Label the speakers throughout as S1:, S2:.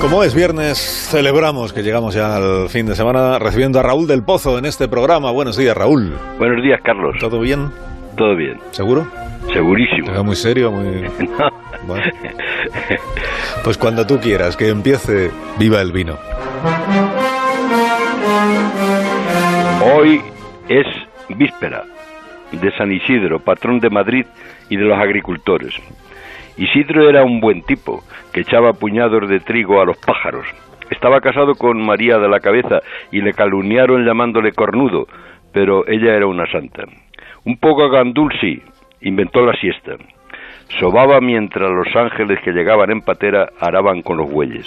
S1: Como es viernes, celebramos que llegamos ya al fin de semana recibiendo a Raúl del Pozo en este programa. Buenos días, Raúl.
S2: Buenos días, Carlos.
S1: ¿Todo bien?
S2: Todo bien.
S1: ¿Seguro?
S2: Segurísimo.
S1: Muy serio, muy... Bueno. Pues cuando tú quieras, que empiece, viva el vino.
S2: Hoy es víspera de San Isidro, patrón de Madrid y de los agricultores. Isidro era un buen tipo, que echaba puñados de trigo a los pájaros. Estaba casado con María de la Cabeza y le calumniaron llamándole cornudo, pero ella era una santa. Un poco gandul sí, inventó la siesta. Sobaba mientras los ángeles que llegaban en patera araban con los bueyes.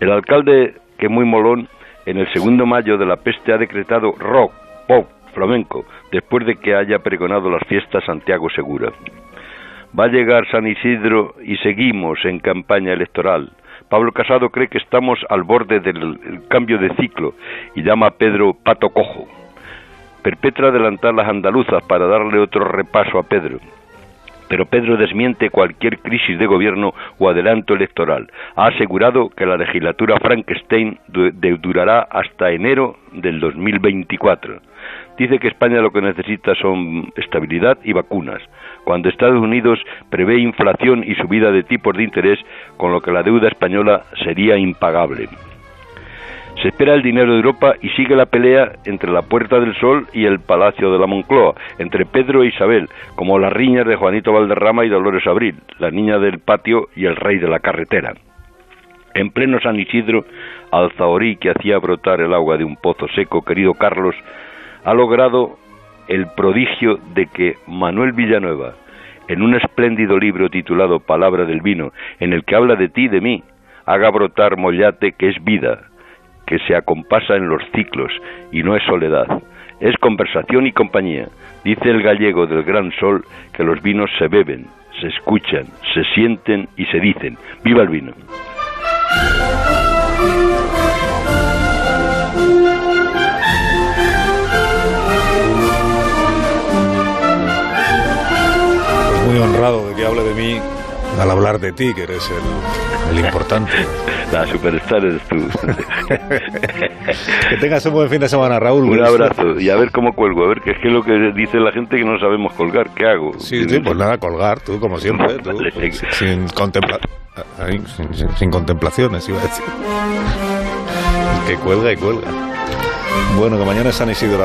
S2: El alcalde, que muy molón, en el segundo mayo de la peste ha decretado rock, pop, flamenco, después de que haya pregonado las fiestas Santiago Segura. Va a llegar San Isidro y seguimos en campaña electoral. Pablo Casado cree que estamos al borde del cambio de ciclo y llama a Pedro Pato Cojo. Perpetra adelantar las andaluzas para darle otro repaso a Pedro. Pero Pedro desmiente cualquier crisis de gobierno o adelanto electoral. Ha asegurado que la legislatura Frankenstein durará hasta enero del 2024. Dice que España lo que necesita son estabilidad y vacunas, cuando Estados Unidos prevé inflación y subida de tipos de interés, con lo que la deuda española sería impagable. Se espera el dinero de Europa y sigue la pelea entre la Puerta del Sol y el Palacio de la Moncloa, entre Pedro e Isabel, como las riñas de Juanito Valderrama y Dolores Abril, la niña del patio y el rey de la carretera. En pleno San Isidro, Alzaorí, que hacía brotar el agua de un pozo seco, querido Carlos, ha logrado el prodigio de que Manuel Villanueva, en un espléndido libro titulado Palabra del Vino, en el que habla de ti y de mí, haga brotar mollate que es vida, que se acompasa en los ciclos y no es soledad, es conversación y compañía. Dice el gallego del gran sol que los vinos se beben, se escuchan, se sienten y se dicen. ¡Viva el vino!
S1: Honrado de que hable de mí al hablar de ti, que eres el, el importante.
S2: La superstar eres tú.
S1: que tengas un buen fin de semana, Raúl.
S2: Un abrazo y a ver cómo cuelgo, a ver qué es que lo que dice la gente que no sabemos colgar, ¿qué hago?
S1: Sí, sí pues nada, colgar, tú como siempre, tú, pues, sin, contempla sin, sin, contemplaciones, iba a decir. Que cuelga y cuelga. Bueno, que mañana es San Isidro.